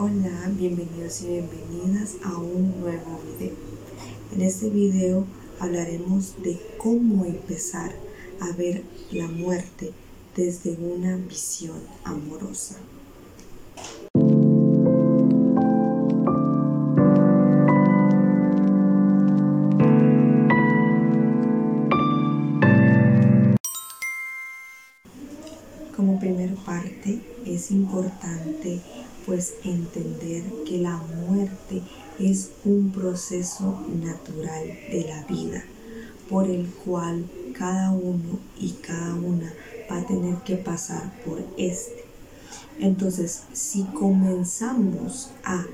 Hola, bienvenidos y bienvenidas a un nuevo video. En este video hablaremos de cómo empezar a ver la muerte desde una visión amorosa. Como primera parte es importante pues entender que la muerte es un proceso natural de la vida por el cual cada uno y cada una va a tener que pasar por este. Entonces, si comenzamos a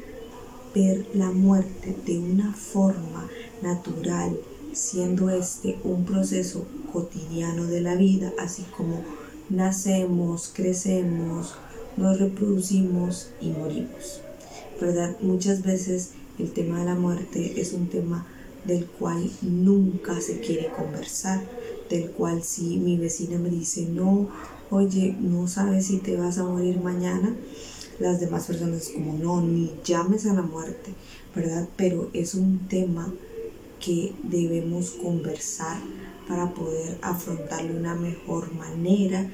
ver la muerte de una forma natural, siendo este un proceso cotidiano de la vida, así como nacemos, crecemos, nos reproducimos y morimos. ¿Verdad? Muchas veces el tema de la muerte es un tema del cual nunca se quiere conversar, del cual si mi vecina me dice, no, oye, no sabes si te vas a morir mañana, las demás personas como, no, ni llames a la muerte, ¿verdad? Pero es un tema que debemos conversar para poder afrontarlo de una mejor manera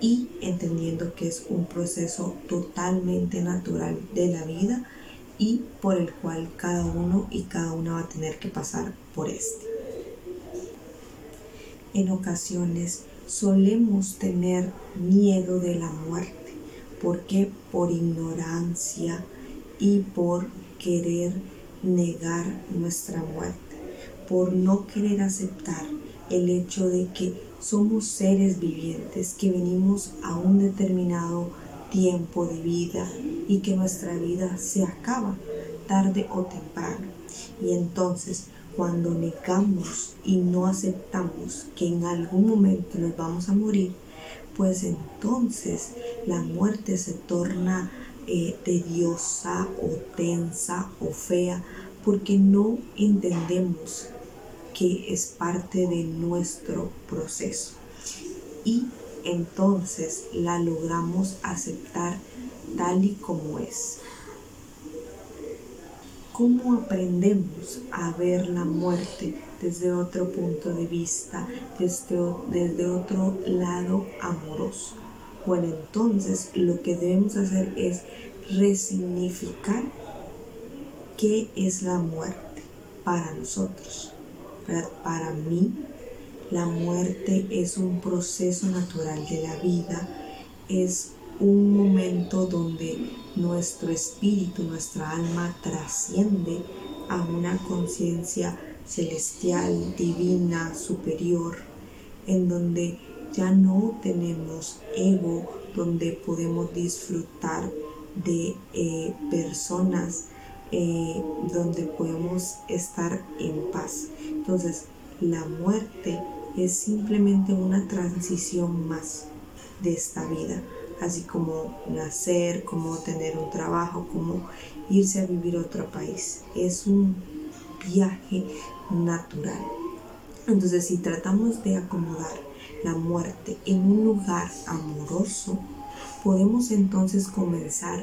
y entendiendo que es un proceso totalmente natural de la vida y por el cual cada uno y cada una va a tener que pasar por este. En ocasiones solemos tener miedo de la muerte, porque por ignorancia y por querer negar nuestra muerte, por no querer aceptar el hecho de que somos seres vivientes que venimos a un determinado tiempo de vida y que nuestra vida se acaba tarde o temprano. Y entonces cuando negamos y no aceptamos que en algún momento nos vamos a morir, pues entonces la muerte se torna eh, tediosa o tensa o fea porque no entendemos que es parte de nuestro proceso. Y entonces la logramos aceptar tal y como es. ¿Cómo aprendemos a ver la muerte desde otro punto de vista, desde, desde otro lado amoroso? Bueno, entonces lo que debemos hacer es resignificar qué es la muerte para nosotros. Para mí, la muerte es un proceso natural de la vida, es un momento donde nuestro espíritu, nuestra alma trasciende a una conciencia celestial, divina, superior, en donde ya no tenemos ego, donde podemos disfrutar de eh, personas eh, donde podemos estar en paz. Entonces, la muerte es simplemente una transición más de esta vida, así como nacer, como tener un trabajo, como irse a vivir a otro país. Es un viaje natural. Entonces, si tratamos de acomodar la muerte en un lugar amoroso, podemos entonces comenzar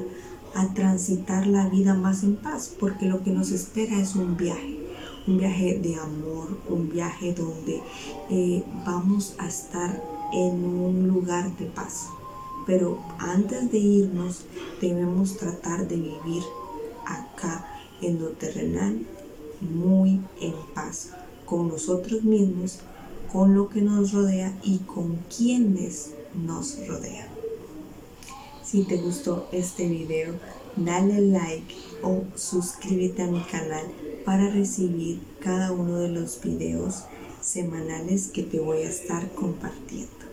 a transitar la vida más en paz, porque lo que nos espera es un viaje, un viaje de amor, un viaje donde eh, vamos a estar en un lugar de paz. Pero antes de irnos debemos tratar de vivir acá en lo terrenal muy en paz con nosotros mismos, con lo que nos rodea y con quienes nos rodean. Si te gustó este video, dale like o suscríbete a mi canal para recibir cada uno de los videos semanales que te voy a estar compartiendo.